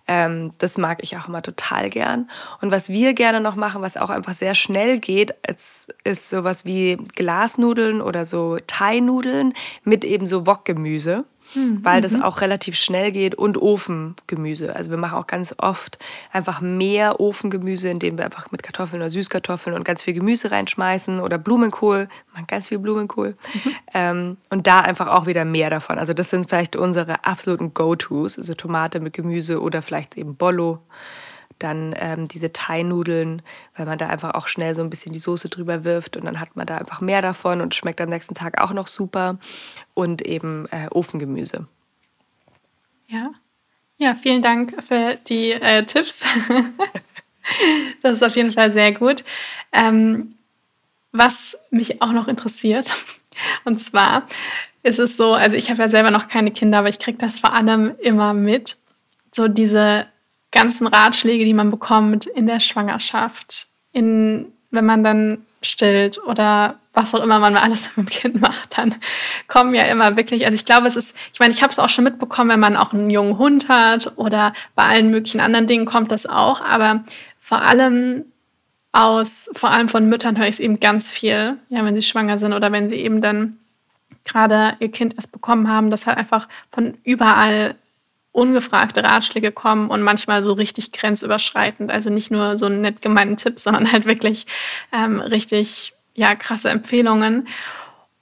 Ähm, das mag ich auch immer total gern. Und was wir gerne noch machen, was auch einfach sehr schnell geht, ist, ist sowas wie Glasnudeln oder so Thai-Nudeln mit eben so Wokgemüse mhm. weil das mhm. auch relativ schnell geht und Ofengemüse. Also wir machen auch ganz oft einfach mehr Ofengemüse, indem wir einfach mit Kartoffeln oder Süßkartoffeln und ganz viel Gemüse reinschmeißen oder Blumenkohl, machen ganz viel Blumenkohl mhm. ähm, und da einfach auch wieder mehr davon. Also das sind vielleicht unsere absoluten Go-Tos, also Tomate mit Gemüse oder vielleicht eben Bollo dann ähm, diese Thai-Nudeln, weil man da einfach auch schnell so ein bisschen die Soße drüber wirft und dann hat man da einfach mehr davon und schmeckt am nächsten Tag auch noch super. Und eben äh, Ofengemüse. Ja. Ja, vielen Dank für die äh, Tipps. das ist auf jeden Fall sehr gut. Ähm, was mich auch noch interessiert, und zwar ist es so, also ich habe ja selber noch keine Kinder, aber ich kriege das vor allem immer mit. So diese ganzen Ratschläge, die man bekommt in der Schwangerschaft, in, wenn man dann stillt oder was auch immer man alles mit dem Kind macht, dann kommen ja immer wirklich, also ich glaube, es ist, ich meine, ich habe es auch schon mitbekommen, wenn man auch einen jungen Hund hat oder bei allen möglichen anderen Dingen kommt das auch, aber vor allem aus, vor allem von Müttern höre ich es eben ganz viel, ja, wenn sie schwanger sind oder wenn sie eben dann gerade ihr Kind erst bekommen haben, dass halt einfach von überall ungefragte Ratschläge kommen und manchmal so richtig grenzüberschreitend. Also nicht nur so einen nett gemeinten Tipp, sondern halt wirklich ähm, richtig ja, krasse Empfehlungen.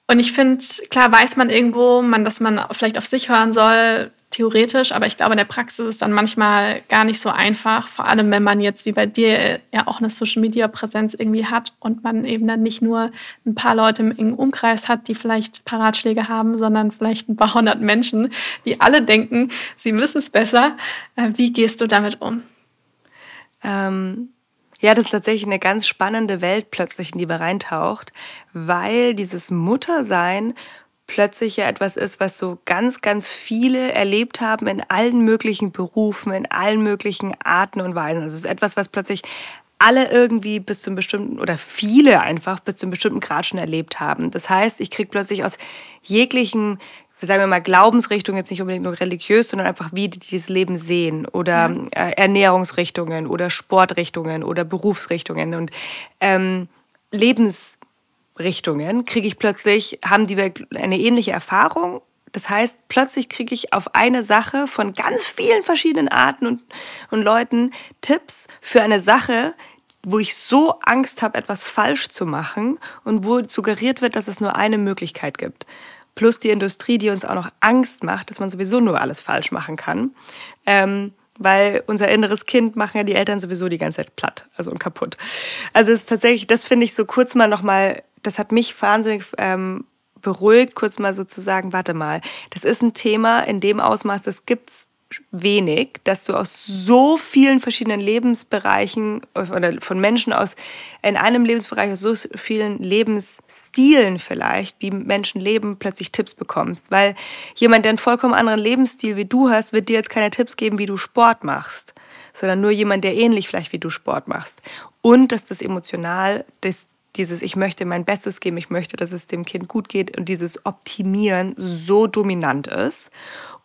Und ich finde, klar weiß man irgendwo, man, dass man vielleicht auf sich hören soll, theoretisch, aber ich glaube, in der Praxis ist dann manchmal gar nicht so einfach, vor allem wenn man jetzt wie bei dir ja auch eine Social-Media-Präsenz irgendwie hat und man eben dann nicht nur ein paar Leute im engen Umkreis hat, die vielleicht Paratschläge haben, sondern vielleicht ein paar hundert Menschen, die alle denken, sie wissen es besser. Äh, wie gehst du damit um? Ähm, ja, das ist tatsächlich eine ganz spannende Welt plötzlich, in die man reintaucht, weil dieses Muttersein plötzlich ja etwas ist, was so ganz, ganz viele erlebt haben in allen möglichen Berufen, in allen möglichen Arten und Weisen. Also es ist etwas, was plötzlich alle irgendwie bis zum bestimmten oder viele einfach bis zum bestimmten Grad schon erlebt haben. Das heißt, ich kriege plötzlich aus jeglichen sagen wir mal, Glaubensrichtungen, jetzt nicht unbedingt nur religiös, sondern einfach, wie die dieses Leben sehen oder ja. äh, Ernährungsrichtungen oder Sportrichtungen oder Berufsrichtungen und ähm, Lebensrichtungen, kriege ich plötzlich, haben die eine ähnliche Erfahrung das heißt, plötzlich kriege ich auf eine Sache von ganz vielen verschiedenen Arten und, und Leuten Tipps für eine Sache, wo ich so Angst habe, etwas falsch zu machen und wo suggeriert wird, dass es nur eine Möglichkeit gibt plus die Industrie, die uns auch noch Angst macht, dass man sowieso nur alles falsch machen kann. Ähm, weil unser inneres Kind machen ja die Eltern sowieso die ganze Zeit platt, also und kaputt. Also es ist tatsächlich, das finde ich so kurz mal nochmal, das hat mich wahnsinnig ähm, beruhigt, kurz mal so zu sagen, warte mal, das ist ein Thema in dem Ausmaß, das gibt es wenig, dass du aus so vielen verschiedenen Lebensbereichen oder von Menschen aus in einem Lebensbereich aus so vielen Lebensstilen vielleicht, wie Menschen leben, plötzlich Tipps bekommst. Weil jemand, der einen vollkommen anderen Lebensstil wie du hast, wird dir jetzt keine Tipps geben, wie du Sport machst, sondern nur jemand, der ähnlich vielleicht wie du Sport machst. Und dass das emotional, das dieses Ich möchte mein Bestes geben, ich möchte, dass es dem Kind gut geht und dieses Optimieren so dominant ist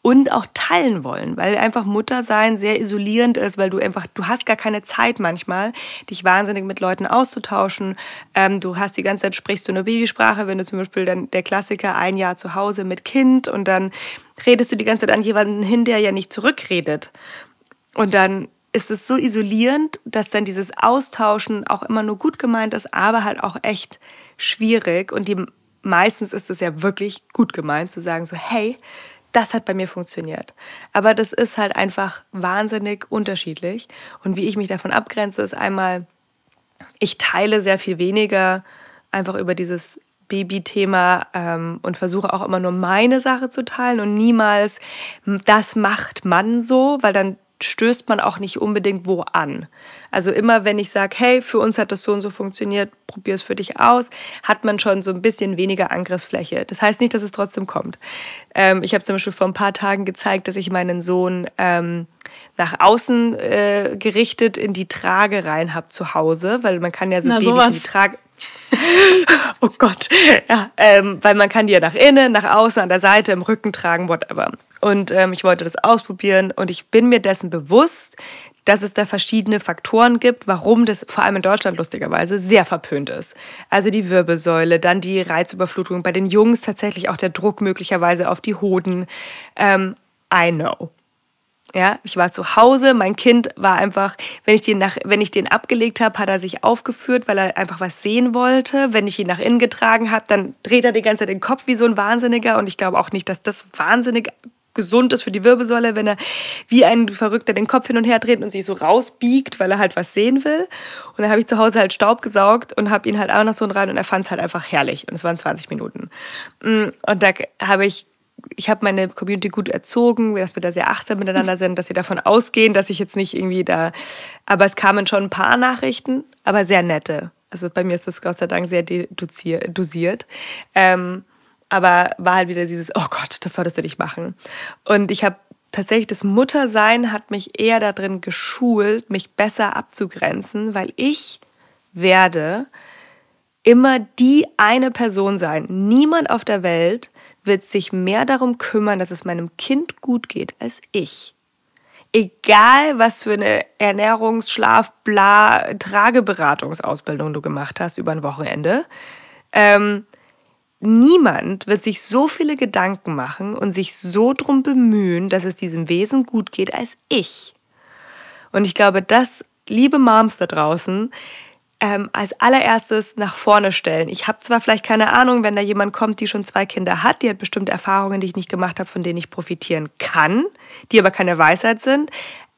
und auch teilen wollen, weil einfach Muttersein sehr isolierend ist, weil du einfach, du hast gar keine Zeit manchmal, dich wahnsinnig mit Leuten auszutauschen. Ähm, du hast die ganze Zeit, sprichst du eine Babysprache, wenn du zum Beispiel dann der Klassiker ein Jahr zu Hause mit Kind und dann redest du die ganze Zeit an jemanden hin, der ja nicht zurückredet. Und dann ist es so isolierend, dass dann dieses Austauschen auch immer nur gut gemeint ist, aber halt auch echt schwierig. Und die, meistens ist es ja wirklich gut gemeint, zu sagen so, hey, das hat bei mir funktioniert. Aber das ist halt einfach wahnsinnig unterschiedlich. Und wie ich mich davon abgrenze, ist einmal, ich teile sehr viel weniger einfach über dieses Baby-Thema ähm, und versuche auch immer nur meine Sache zu teilen und niemals, das macht man so, weil dann stößt man auch nicht unbedingt wo an. Also immer wenn ich sage, hey, für uns hat das so und so funktioniert, probier es für dich aus, hat man schon so ein bisschen weniger Angriffsfläche. Das heißt nicht, dass es trotzdem kommt. Ähm, ich habe zum Beispiel vor ein paar Tagen gezeigt, dass ich meinen Sohn ähm, nach außen äh, gerichtet in die Trage rein habe zu Hause, weil man kann ja so Na, Babys sowas. in die Trage oh Gott. Ja, ähm, weil man kann die ja nach innen, nach außen, an der Seite, im Rücken tragen, whatever. Und ähm, ich wollte das ausprobieren und ich bin mir dessen bewusst, dass es da verschiedene Faktoren gibt, warum das vor allem in Deutschland lustigerweise sehr verpönt ist. Also die Wirbelsäule, dann die Reizüberflutung, bei den Jungs tatsächlich auch der Druck möglicherweise auf die Hoden. Ähm, I know. Ja, ich war zu Hause, mein Kind war einfach, wenn ich den nach, wenn ich den abgelegt habe, hat er sich aufgeführt, weil er einfach was sehen wollte. Wenn ich ihn nach innen getragen habe, dann dreht er die ganze Zeit den Kopf wie so ein Wahnsinniger und ich glaube auch nicht, dass das wahnsinnig gesund ist für die Wirbelsäule, wenn er wie ein Verrückter den Kopf hin und her dreht und sich so rausbiegt, weil er halt was sehen will. Und dann habe ich zu Hause halt Staub gesaugt und habe ihn halt auch noch so rein und er fand es halt einfach herrlich. Und es waren 20 Minuten. Mm, und da habe ich ich habe meine Community gut erzogen, dass wir da sehr achtsam miteinander sind, dass sie davon ausgehen, dass ich jetzt nicht irgendwie da. Aber es kamen schon ein paar Nachrichten, aber sehr nette. Also bei mir ist das Gott sei Dank sehr dosiert. Ähm, aber war halt wieder dieses, oh Gott, das solltest du nicht machen. Und ich habe tatsächlich das Muttersein hat mich eher darin geschult, mich besser abzugrenzen, weil ich werde immer die eine Person sein. Niemand auf der Welt wird sich mehr darum kümmern, dass es meinem Kind gut geht, als ich. Egal, was für eine Ernährungs-, Schlaf-, Bla-, Trageberatungsausbildung du gemacht hast über ein Wochenende. Ähm, niemand wird sich so viele Gedanken machen und sich so drum bemühen, dass es diesem Wesen gut geht, als ich. Und ich glaube, dass, liebe Moms da draußen, ähm, als allererstes nach vorne stellen. Ich habe zwar vielleicht keine Ahnung, wenn da jemand kommt, die schon zwei Kinder hat, die hat bestimmte Erfahrungen, die ich nicht gemacht habe, von denen ich profitieren kann, die aber keine Weisheit sind,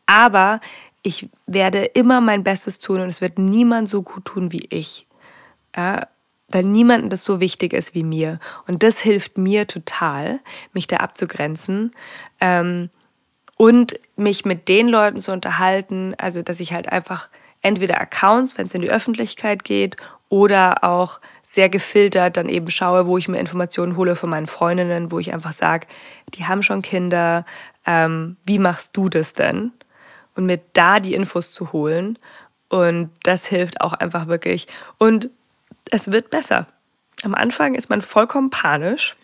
aber ich werde immer mein Bestes tun und es wird niemand so gut tun wie ich. Ja, weil niemandem das so wichtig ist wie mir. Und das hilft mir total, mich da abzugrenzen. Ähm, und mich mit den Leuten zu unterhalten, also dass ich halt einfach entweder Accounts, wenn es in die Öffentlichkeit geht, oder auch sehr gefiltert dann eben schaue, wo ich mir Informationen hole von meinen Freundinnen, wo ich einfach sage, die haben schon Kinder, ähm, wie machst du das denn? Und mir da die Infos zu holen. Und das hilft auch einfach wirklich. Und es wird besser. Am Anfang ist man vollkommen panisch.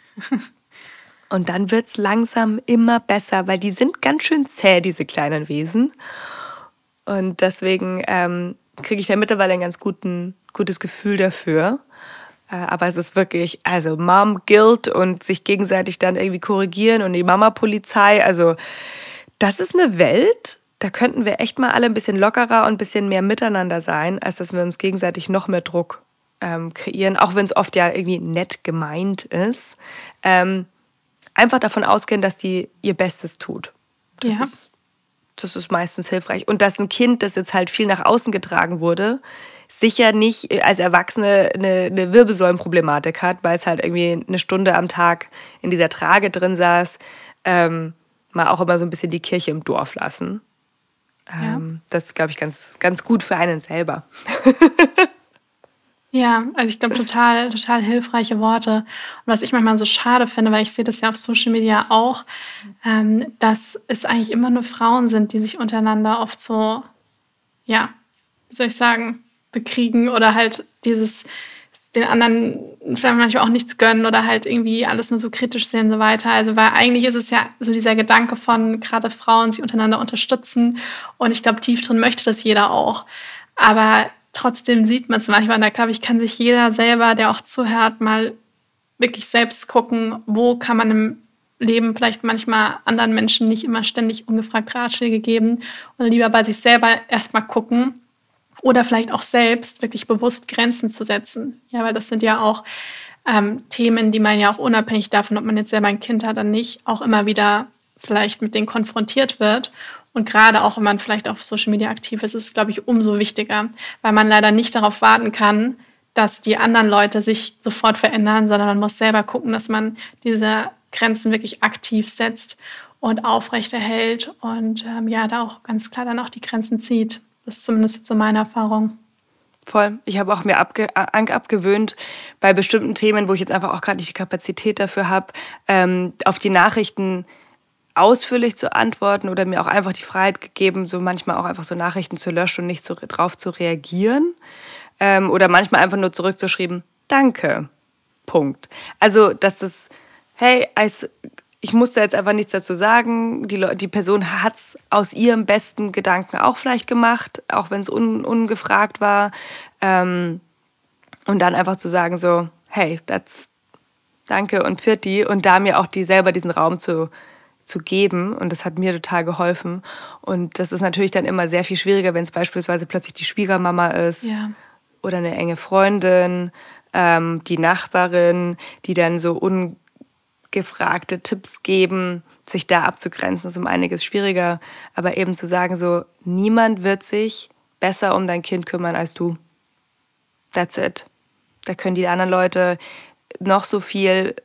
Und dann wird es langsam immer besser, weil die sind ganz schön zäh, diese kleinen Wesen. Und deswegen ähm, kriege ich da mittlerweile ein ganz guten, gutes Gefühl dafür. Äh, aber es ist wirklich, also Mom Guilt und sich gegenseitig dann irgendwie korrigieren und die Mama-Polizei. Also das ist eine Welt, da könnten wir echt mal alle ein bisschen lockerer und ein bisschen mehr miteinander sein, als dass wir uns gegenseitig noch mehr Druck ähm, kreieren, auch wenn es oft ja irgendwie nett gemeint ist. Ähm, einfach davon ausgehen, dass die ihr Bestes tut. Das ja. Ist, das ist meistens hilfreich. Und dass ein Kind, das jetzt halt viel nach außen getragen wurde, sicher nicht als Erwachsene eine, eine Wirbelsäulenproblematik hat, weil es halt irgendwie eine Stunde am Tag in dieser Trage drin saß, ähm, mal auch immer so ein bisschen die Kirche im Dorf lassen. Ähm, ja. Das ist, glaube ich, ganz, ganz gut für einen selber. Ja, also ich glaube, total, total hilfreiche Worte. Und was ich manchmal so schade finde, weil ich sehe das ja auf Social Media auch, ähm, dass es eigentlich immer nur Frauen sind, die sich untereinander oft so, ja, wie soll ich sagen, bekriegen oder halt dieses den anderen vielleicht manchmal auch nichts gönnen oder halt irgendwie alles nur so kritisch sehen und so weiter. Also weil eigentlich ist es ja so dieser Gedanke von gerade Frauen, sie untereinander unterstützen und ich glaube, tief drin möchte das jeder auch. Aber trotzdem sieht man es manchmal. Da glaube ich, kann sich jeder selber, der auch zuhört, mal wirklich selbst gucken, wo kann man im Leben vielleicht manchmal anderen Menschen nicht immer ständig ungefragt Ratschläge geben und lieber bei sich selber erstmal gucken oder vielleicht auch selbst wirklich bewusst Grenzen zu setzen. Ja, weil das sind ja auch ähm, Themen, die man ja auch unabhängig davon, ob man jetzt selber ein Kind hat oder nicht, auch immer wieder vielleicht mit denen konfrontiert wird und gerade auch, wenn man vielleicht auf Social Media aktiv ist, ist es, glaube ich, umso wichtiger, weil man leider nicht darauf warten kann, dass die anderen Leute sich sofort verändern, sondern man muss selber gucken, dass man diese Grenzen wirklich aktiv setzt und aufrechterhält und ähm, ja, da auch ganz klar dann auch die Grenzen zieht. Das ist zumindest so meine Erfahrung. Voll. Ich habe auch mir abge abgewöhnt, bei bestimmten Themen, wo ich jetzt einfach auch gerade nicht die Kapazität dafür habe, ähm, auf die Nachrichten ausführlich zu antworten oder mir auch einfach die Freiheit gegeben, so manchmal auch einfach so Nachrichten zu löschen und nicht so drauf zu reagieren. Ähm, oder manchmal einfach nur zurückzuschreiben, danke. Punkt. Also, dass das, hey, ich musste jetzt einfach nichts dazu sagen. Die, die Person hat es aus ihrem besten Gedanken auch vielleicht gemacht, auch wenn es un, ungefragt war. Ähm, und dann einfach zu sagen, so, hey, that's, danke und für die. Und da mir auch die selber diesen Raum zu zu geben und das hat mir total geholfen. Und das ist natürlich dann immer sehr viel schwieriger, wenn es beispielsweise plötzlich die Schwiegermama ist ja. oder eine enge Freundin, ähm, die Nachbarin, die dann so ungefragte Tipps geben, sich da abzugrenzen, ist um einiges schwieriger. Aber eben zu sagen, so, niemand wird sich besser um dein Kind kümmern als du. That's it. Da können die anderen Leute noch so viel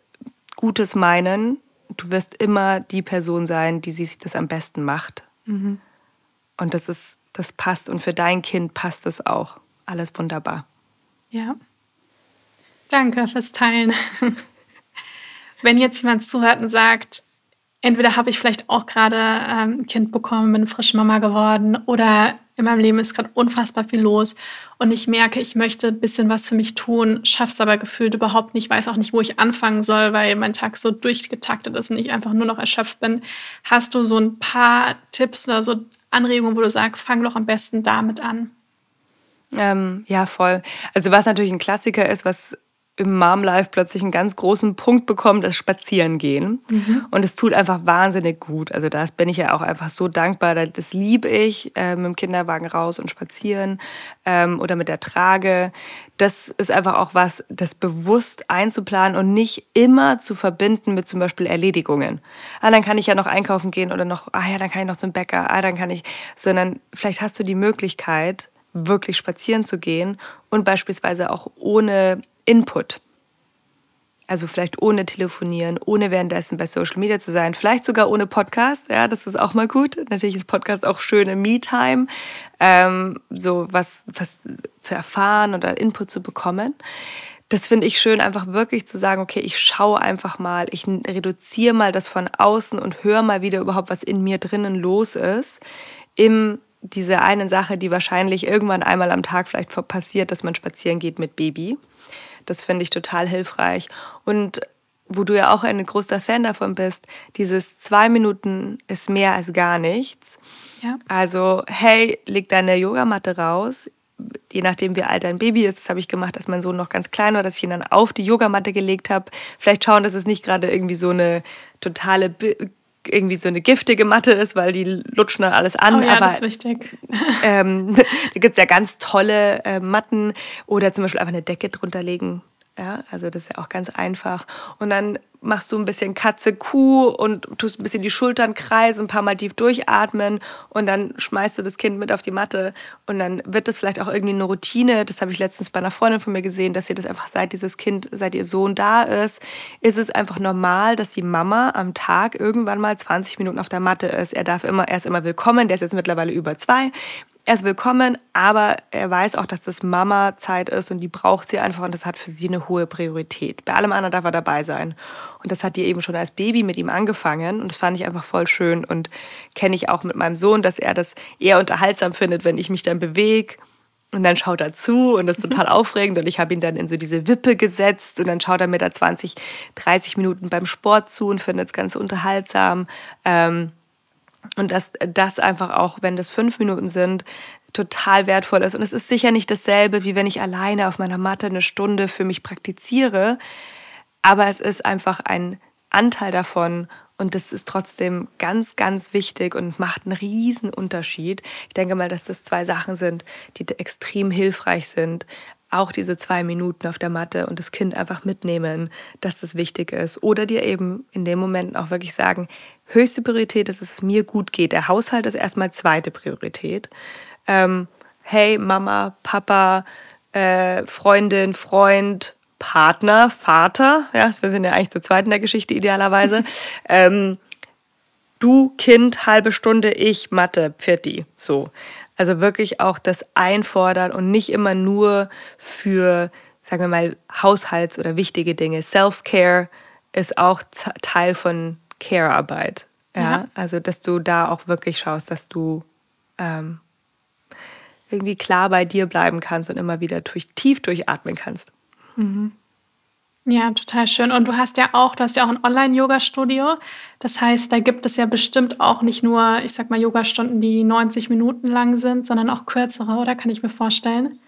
Gutes meinen du wirst immer die Person sein, die sich das am besten macht. Mhm. Und das ist, das passt. Und für dein Kind passt es auch. Alles wunderbar. Ja. Danke fürs Teilen. Wenn jetzt jemand zuhört und sagt, entweder habe ich vielleicht auch gerade ähm, ein Kind bekommen, bin frisch Mama geworden oder in meinem Leben ist gerade unfassbar viel los und ich merke, ich möchte ein bisschen was für mich tun, schaffe es aber gefühlt überhaupt nicht, weiß auch nicht, wo ich anfangen soll, weil mein Tag so durchgetaktet ist und ich einfach nur noch erschöpft bin. Hast du so ein paar Tipps oder so Anregungen, wo du sagst, fang doch am besten damit an? Ähm, ja, voll. Also was natürlich ein Klassiker ist, was im Mom Life plötzlich einen ganz großen Punkt bekommen, das Spazierengehen. Mhm. Und es tut einfach wahnsinnig gut. Also da bin ich ja auch einfach so dankbar. Das liebe ich, äh, mit dem Kinderwagen raus und spazieren ähm, oder mit der Trage. Das ist einfach auch was, das bewusst einzuplanen und nicht immer zu verbinden mit zum Beispiel Erledigungen. Ah, dann kann ich ja noch einkaufen gehen oder noch, ah ja, dann kann ich noch zum Bäcker, ah, dann kann ich, sondern vielleicht hast du die Möglichkeit, wirklich spazieren zu gehen und beispielsweise auch ohne Input. Also vielleicht ohne telefonieren, ohne währenddessen bei Social Media zu sein, vielleicht sogar ohne Podcast. Ja, das ist auch mal gut. Natürlich ist Podcast auch schöne Me-Time, ähm, so was, was zu erfahren oder Input zu bekommen. Das finde ich schön, einfach wirklich zu sagen, okay, ich schaue einfach mal, ich reduziere mal das von außen und höre mal wieder überhaupt, was in mir drinnen los ist. Im diese eine Sache, die wahrscheinlich irgendwann einmal am Tag vielleicht passiert, dass man spazieren geht mit Baby. Das finde ich total hilfreich. Und wo du ja auch ein großer Fan davon bist, dieses zwei Minuten ist mehr als gar nichts. Ja. Also, hey, leg deine Yogamatte raus. Je nachdem, wie alt dein Baby ist, das habe ich gemacht, als mein Sohn noch ganz klein war, dass ich ihn dann auf die Yogamatte gelegt habe. Vielleicht schauen, dass es nicht gerade irgendwie so eine totale irgendwie so eine giftige Matte ist, weil die lutschen dann alles an. Oh ja, aber, das ist wichtig. Ähm, da gibt es ja ganz tolle äh, Matten oder zum Beispiel einfach eine Decke drunter legen. Ja, also das ist ja auch ganz einfach. Und dann machst du ein bisschen Katze Kuh und tust ein bisschen die Schultern kreisen, ein paar Mal tief durchatmen und dann schmeißt du das Kind mit auf die Matte und dann wird das vielleicht auch irgendwie eine Routine. Das habe ich letztens bei einer Freundin von mir gesehen, dass ihr das einfach seit dieses Kind, seit ihr Sohn da ist, ist es einfach normal, dass die Mama am Tag irgendwann mal 20 Minuten auf der Matte ist. Er darf immer, er ist immer willkommen, der ist jetzt mittlerweile über zwei er ist willkommen, aber er weiß auch, dass das Mama-Zeit ist und die braucht sie einfach und das hat für sie eine hohe Priorität. Bei allem anderen darf er dabei sein. Und das hat die eben schon als Baby mit ihm angefangen und das fand ich einfach voll schön und kenne ich auch mit meinem Sohn, dass er das eher unterhaltsam findet, wenn ich mich dann bewege. Und dann schaut er zu und das ist total aufregend. Und ich habe ihn dann in so diese Wippe gesetzt und dann schaut er mir da 20, 30 Minuten beim Sport zu und findet es ganz unterhaltsam. Ähm, und dass das einfach auch, wenn das fünf Minuten sind, total wertvoll ist. Und es ist sicher nicht dasselbe, wie wenn ich alleine auf meiner Matte eine Stunde für mich praktiziere. Aber es ist einfach ein Anteil davon und das ist trotzdem ganz, ganz wichtig und macht einen riesen Unterschied. Ich denke mal, dass das zwei Sachen sind, die extrem hilfreich sind auch diese zwei Minuten auf der Matte und das Kind einfach mitnehmen, dass das wichtig ist. Oder dir eben in dem Moment auch wirklich sagen, höchste Priorität ist, dass es mir gut geht. Der Haushalt ist erstmal zweite Priorität. Ähm, hey, Mama, Papa, äh, Freundin, Freund, Partner, Vater, ja, wir sind ja eigentlich zu zweit in der Geschichte idealerweise. ähm, du, Kind, halbe Stunde, ich, Mathe, Pfirti, so. Also wirklich auch das Einfordern und nicht immer nur für, sagen wir mal, Haushalts- oder wichtige Dinge. Self-Care ist auch Teil von Care-Arbeit. Ja? ja? Also, dass du da auch wirklich schaust, dass du ähm, irgendwie klar bei dir bleiben kannst und immer wieder durch, tief durchatmen kannst. Mhm. Ja, total schön. Und du hast ja auch, du hast ja auch ein Online-Yoga-Studio. Das heißt, da gibt es ja bestimmt auch nicht nur, ich sag mal, Yogastunden, die 90 Minuten lang sind, sondern auch kürzere, oder? Kann ich mir vorstellen.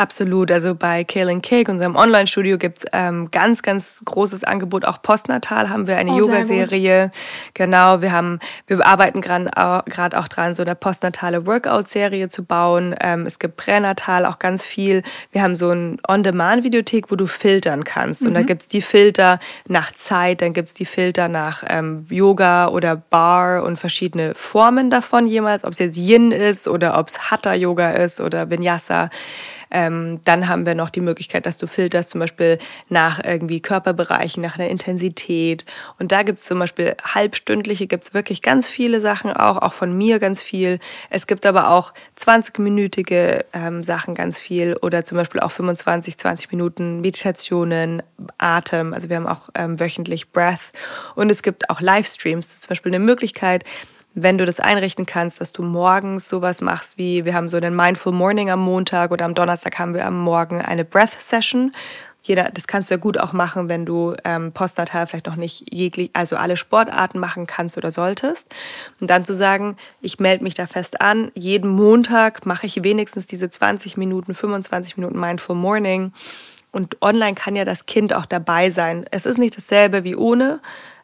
Absolut. Also bei Kale and Cake, unserem Online-Studio, gibt es ähm, ganz, ganz großes Angebot. Auch postnatal haben wir eine oh, Yoga-Serie. Genau, wir haben, wir arbeiten gerade auch dran, so eine postnatale Workout-Serie zu bauen. Ähm, es gibt pränatal auch ganz viel. Wir haben so ein On-Demand-Videothek, wo du filtern kannst. Mhm. Und da gibt es die Filter nach Zeit, dann gibt es die Filter nach ähm, Yoga oder Bar und verschiedene Formen davon jemals, ob es jetzt Yin ist oder ob es Hatha-Yoga ist oder Vinyasa. Ähm, dann haben wir noch die Möglichkeit, dass du filterst, zum Beispiel nach irgendwie Körperbereichen, nach einer Intensität. Und da gibt es zum Beispiel halbstündliche, gibt es wirklich ganz viele Sachen auch, auch von mir ganz viel. Es gibt aber auch 20-minütige ähm, Sachen ganz viel oder zum Beispiel auch 25, 20 Minuten Meditationen, Atem. Also wir haben auch ähm, wöchentlich Breath und es gibt auch Livestreams. Das ist zum Beispiel eine Möglichkeit, wenn du das einrichten kannst, dass du morgens sowas machst wie, wir haben so einen Mindful Morning am Montag oder am Donnerstag haben wir am Morgen eine Breath Session. Jeder, das kannst du ja gut auch machen, wenn du ähm, postnatal vielleicht noch nicht jeglich, also alle Sportarten machen kannst oder solltest. Und dann zu sagen, ich melde mich da fest an, jeden Montag mache ich wenigstens diese 20 Minuten, 25 Minuten Mindful Morning. Und online kann ja das Kind auch dabei sein. Es ist nicht dasselbe wie ohne,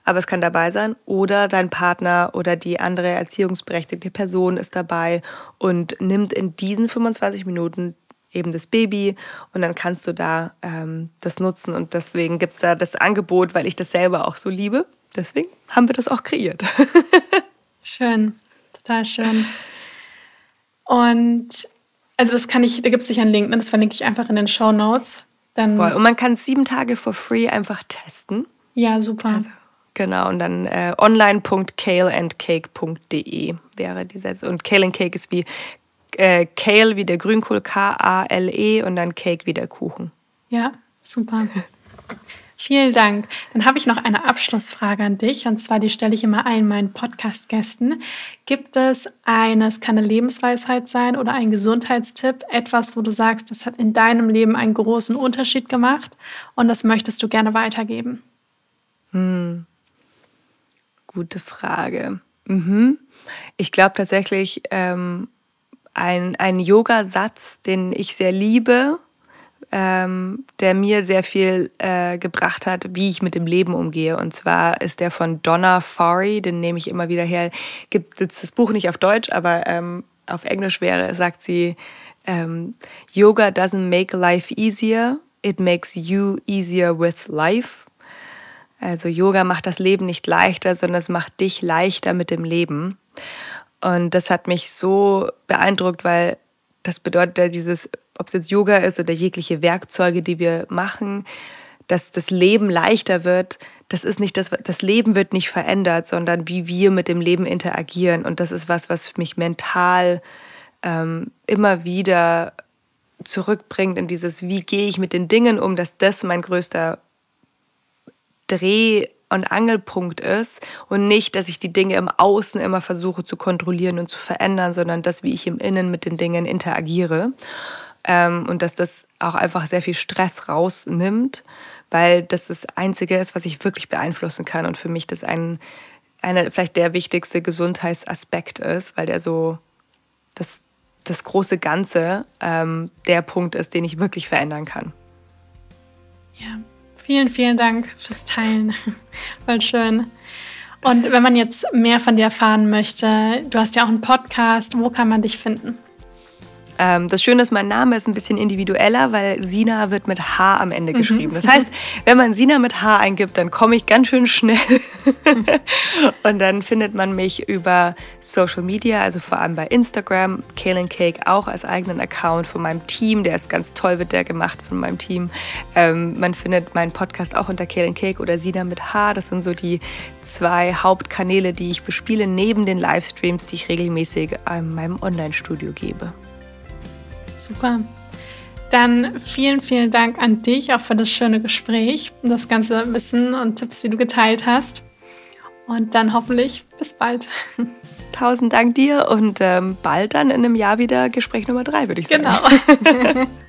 aber es kann dabei sein. Oder dein Partner oder die andere erziehungsberechtigte Person ist dabei und nimmt in diesen 25 Minuten eben das Baby und dann kannst du da ähm, das nutzen. Und deswegen gibt es da das Angebot, weil ich das selber auch so liebe. Deswegen haben wir das auch kreiert. schön, total schön. Und also das kann ich, da gibt es sicher einen Link, ne? das verlinke ich einfach in den Show Notes. Dann Voll. Und man kann sieben Tage for free einfach testen. Ja, super. Also Genau, und dann äh, online.kaleandcake.de wäre die Sätze. Und Kale and Cake ist wie äh, Kale wie der Grünkohl, K-A-L-E und dann Cake wie der Kuchen. Ja, super. Vielen Dank. Dann habe ich noch eine Abschlussfrage an dich, und zwar die stelle ich immer allen meinen Podcast-Gästen. Gibt es eine, es kann eine Lebensweisheit sein oder ein Gesundheitstipp, etwas, wo du sagst, das hat in deinem Leben einen großen Unterschied gemacht und das möchtest du gerne weitergeben? Hm. Gute Frage. Mhm. Ich glaube tatsächlich, ähm, ein, ein Yoga-Satz, den ich sehr liebe, ähm, der mir sehr viel äh, gebracht hat, wie ich mit dem Leben umgehe. Und zwar ist der von Donna Farey, den nehme ich immer wieder her. Gibt jetzt das Buch nicht auf Deutsch, aber ähm, auf Englisch wäre, sagt sie, ähm, Yoga doesn't make life easier, it makes you easier with life. Also Yoga macht das Leben nicht leichter, sondern es macht dich leichter mit dem Leben. Und das hat mich so beeindruckt, weil das bedeutet ja dieses, ob es jetzt Yoga ist oder jegliche Werkzeuge, die wir machen, dass das Leben leichter wird. Das ist nicht das, das Leben wird nicht verändert, sondern wie wir mit dem Leben interagieren. Und das ist was, was mich mental ähm, immer wieder zurückbringt in dieses, wie gehe ich mit den Dingen um, dass das mein größter Dreh- und Angelpunkt ist und nicht, dass ich die Dinge im Außen immer versuche zu kontrollieren und zu verändern, sondern das, wie ich im Innen mit den Dingen interagiere. Ähm, und dass das auch einfach sehr viel Stress rausnimmt, weil das das Einzige ist, was ich wirklich beeinflussen kann und für mich das ein, einer vielleicht der wichtigste Gesundheitsaspekt ist, weil der so das, das große Ganze ähm, der Punkt ist, den ich wirklich verändern kann. Ja, Vielen, vielen Dank fürs Teilen. Voll schön. Und wenn man jetzt mehr von dir erfahren möchte, du hast ja auch einen Podcast, wo kann man dich finden? Ähm, das Schöne ist, mein Name ist ein bisschen individueller, weil Sina wird mit H am Ende mhm. geschrieben. Das heißt, wenn man Sina mit H eingibt, dann komme ich ganz schön schnell. und dann findet man mich über Social Media, also vor allem bei Instagram, Kale Cake auch als eigenen Account von meinem Team. Der ist ganz toll, wird der gemacht von meinem Team. Ähm, man findet meinen Podcast auch unter Kale Cake oder Sina mit H. Das sind so die zwei Hauptkanäle, die ich bespiele, neben den Livestreams, die ich regelmäßig in meinem Online-Studio gebe. Super. Dann vielen, vielen Dank an dich auch für das schöne Gespräch und das ganze Wissen und Tipps, die du geteilt hast. Und dann hoffentlich bis bald. Tausend Dank dir und ähm, bald dann in einem Jahr wieder Gespräch Nummer drei, würde ich sagen. Genau.